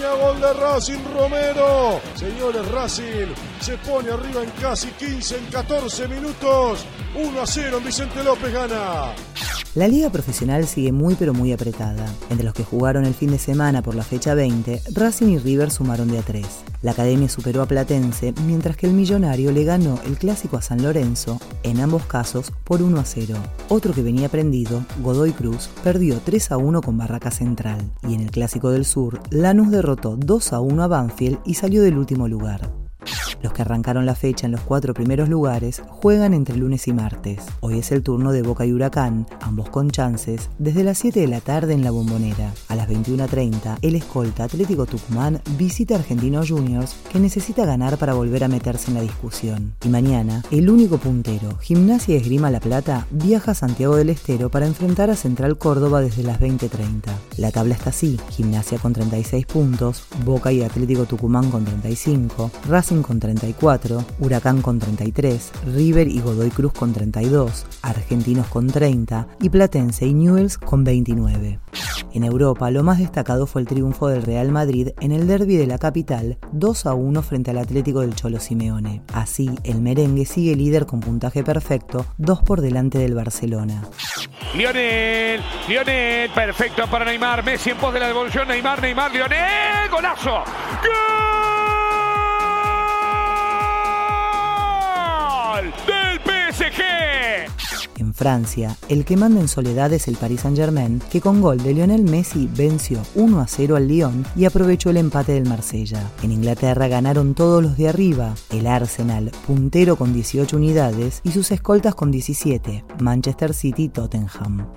Gol de Racing Romero. Señores, Racing se pone arriba en casi 15, en 14 minutos. 1 a 0 en Vicente López gana. La liga profesional sigue muy pero muy apretada. Entre los que jugaron el fin de semana por la fecha 20, Racing y River sumaron de a 3. La academia superó a Platense, mientras que el Millonario le ganó el clásico a San Lorenzo, en ambos casos por 1 a 0. Otro que venía prendido, Godoy Cruz, perdió 3 a 1 con Barraca Central. Y en el clásico del sur, Lanús derrotó 2 a 1 a Banfield y salió del último lugar. Los que arrancaron la fecha en los cuatro primeros lugares juegan entre lunes y martes. Hoy es el turno de Boca y Huracán, ambos con chances, desde las 7 de la tarde en la bombonera. A las 21.30, el escolta Atlético Tucumán visita Argentinos Juniors, que necesita ganar para volver a meterse en la discusión. Y mañana, el único puntero, Gimnasia Esgrima La Plata, viaja a Santiago del Estero para enfrentar a Central Córdoba desde las 20.30. La tabla está así, Gimnasia con 36 puntos, Boca y Atlético Tucumán con 35, Racing con 34, Huracán con 33, River y Godoy Cruz con 32, Argentinos con 30 y Platense y Newells con 29. En Europa, lo más destacado fue el triunfo del Real Madrid en el derby de la capital 2 a 1 frente al Atlético del Cholo Simeone. Así, el merengue sigue líder con puntaje perfecto, 2 por delante del Barcelona. Lionel, Lionel, perfecto para Neymar, Messi en pos de la devolución, Neymar, Neymar, Lionel, golazo. ¡Gol! Francia, el que manda en soledad es el Paris Saint-Germain, que con gol de Lionel Messi venció 1 a 0 al Lyon y aprovechó el empate del Marsella. En Inglaterra ganaron todos los de arriba, el Arsenal, puntero con 18 unidades, y sus escoltas con 17, Manchester City y Tottenham.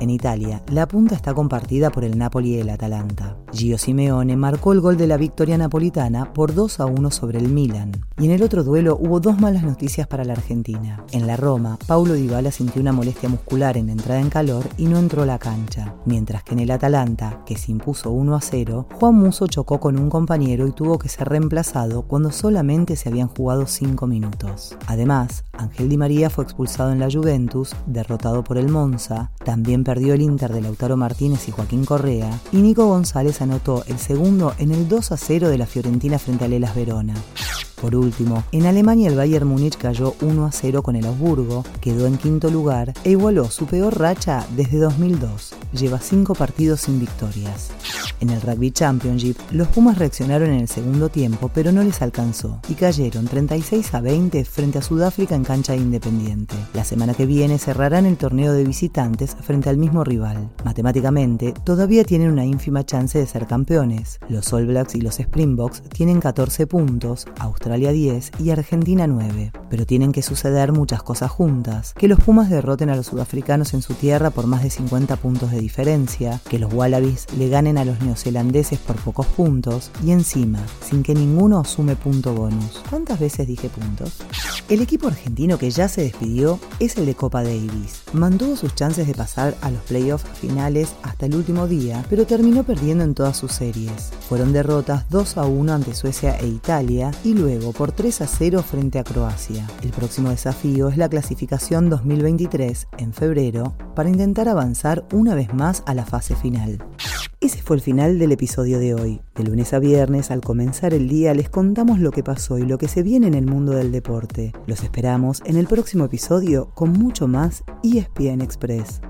En Italia, la punta está compartida por el Napoli y el Atalanta. Gio Simeone marcó el gol de la victoria napolitana por 2 a 1 sobre el Milan. Y en el otro duelo hubo dos malas noticias para la Argentina. En la Roma, Paulo Dybala sintió una molestia muscular en entrada en calor y no entró a la cancha. Mientras que en el Atalanta, que se impuso 1 a 0, Juan Muso chocó con un compañero y tuvo que ser reemplazado cuando solamente se habían jugado 5 minutos. Además, Ángel Di María fue expulsado en la Juventus, derrotado por el Monza, también perdió el Inter de Lautaro Martínez y Joaquín Correa, y Nico González anotó el segundo en el 2 a 0 de la Fiorentina frente al Elas Verona. Por último, en Alemania el Bayern Múnich cayó 1 a 0 con el Augsburgo, quedó en quinto lugar e igualó su peor racha desde 2002. Lleva cinco partidos sin victorias. En el Rugby Championship, los Pumas reaccionaron en el segundo tiempo, pero no les alcanzó y cayeron 36 a 20 frente a Sudáfrica en cancha independiente. La semana que viene cerrarán el torneo de visitantes frente al mismo rival. Matemáticamente, todavía tienen una ínfima chance de ser campeones. Los All Blacks y los Springboks tienen 14 puntos, 10 y Argentina 9. Pero tienen que suceder muchas cosas juntas. Que los Pumas derroten a los sudafricanos en su tierra por más de 50 puntos de diferencia, que los Wallabies le ganen a los neozelandeses por pocos puntos y encima, sin que ninguno sume punto bonus. ¿Cuántas veces dije puntos? El equipo argentino que ya se despidió es el de Copa Davis. Mantuvo sus chances de pasar a los playoffs finales hasta el último día, pero terminó perdiendo en todas sus series. Fueron derrotas 2 a 1 ante Suecia e Italia y luego por 3 a 0 frente a Croacia. El próximo desafío es la clasificación 2023 en febrero para intentar avanzar una vez más a la fase final. Ese fue el final del episodio de hoy. De lunes a viernes, al comenzar el día, les contamos lo que pasó y lo que se viene en el mundo del deporte. Los esperamos en el próximo episodio con mucho más ESPN Express.